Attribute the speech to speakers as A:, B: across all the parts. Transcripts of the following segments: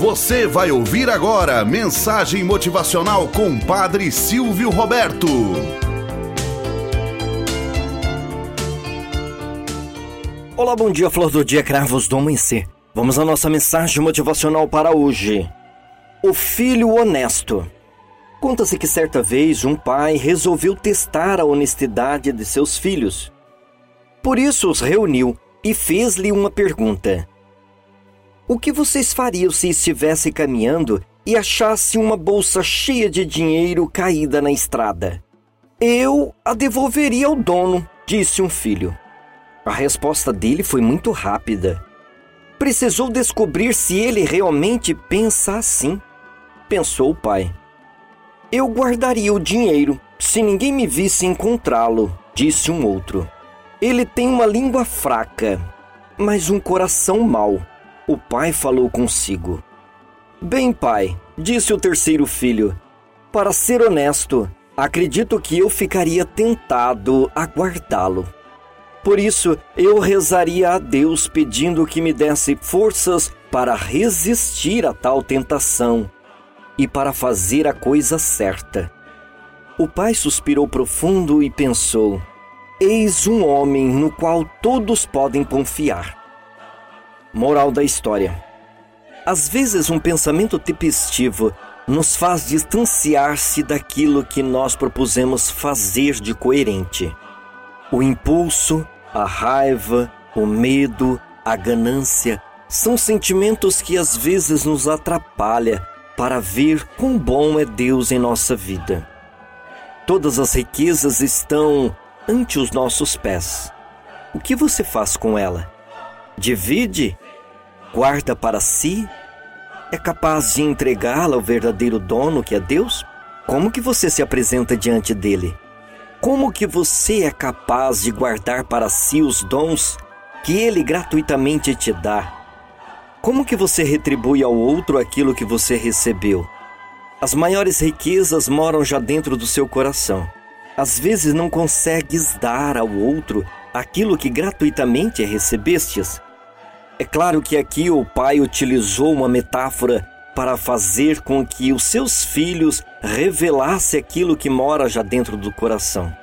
A: Você vai ouvir agora mensagem motivacional com Padre Silvio Roberto.
B: Olá, bom dia, flor do dia, cravos do amanhecer. Vamos à nossa mensagem motivacional para hoje. O filho honesto. Conta-se que certa vez um pai resolveu testar a honestidade de seus filhos. Por isso os reuniu e fez-lhe uma pergunta: o que vocês fariam se estivesse caminhando e achasse uma bolsa cheia de dinheiro caída na estrada? Eu a devolveria ao dono, disse um filho. A resposta dele foi muito rápida. Precisou descobrir se ele realmente pensa assim. Pensou o pai. Eu guardaria o dinheiro se ninguém me visse encontrá-lo, disse um outro. Ele tem uma língua fraca, mas um coração mau o pai falou consigo. Bem, pai, disse o terceiro filho, para ser honesto, acredito que eu ficaria tentado a guardá-lo. Por isso, eu rezaria a Deus pedindo que me desse forças para resistir a tal tentação e para fazer a coisa certa. O pai suspirou profundo e pensou: Eis um homem no qual todos podem confiar. Moral da história: Às vezes, um pensamento tempestivo nos faz distanciar-se daquilo que nós propusemos fazer de coerente. O impulso, a raiva, o medo, a ganância são sentimentos que às vezes nos atrapalham para ver quão bom é Deus em nossa vida. Todas as riquezas estão ante os nossos pés. O que você faz com ela? Divide? Guarda para si? É capaz de entregá-la ao verdadeiro dono que é Deus? Como que você se apresenta diante dele? Como que você é capaz de guardar para si os dons que ele gratuitamente te dá? Como que você retribui ao outro aquilo que você recebeu? As maiores riquezas moram já dentro do seu coração. Às vezes não consegues dar ao outro aquilo que gratuitamente recebestes. É claro que aqui o pai utilizou uma metáfora para fazer com que os seus filhos revelassem aquilo que mora já dentro do coração.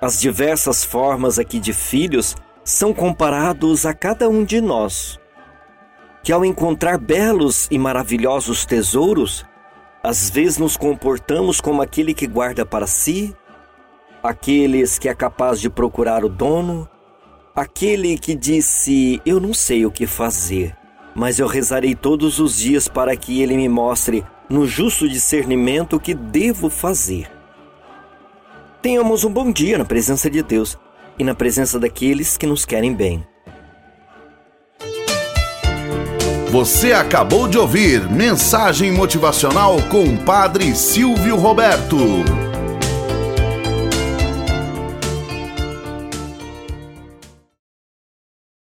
B: As diversas formas aqui de filhos são comparados a cada um de nós, que ao encontrar belos e maravilhosos tesouros, às vezes nos comportamos como aquele que guarda para si, aqueles que é capaz de procurar o dono, Aquele que disse: Eu não sei o que fazer, mas eu rezarei todos os dias para que ele me mostre, no justo discernimento, o que devo fazer. Tenhamos um bom dia na presença de Deus e na presença daqueles que nos querem bem.
A: Você acabou de ouvir Mensagem Motivacional com o Padre Silvio Roberto.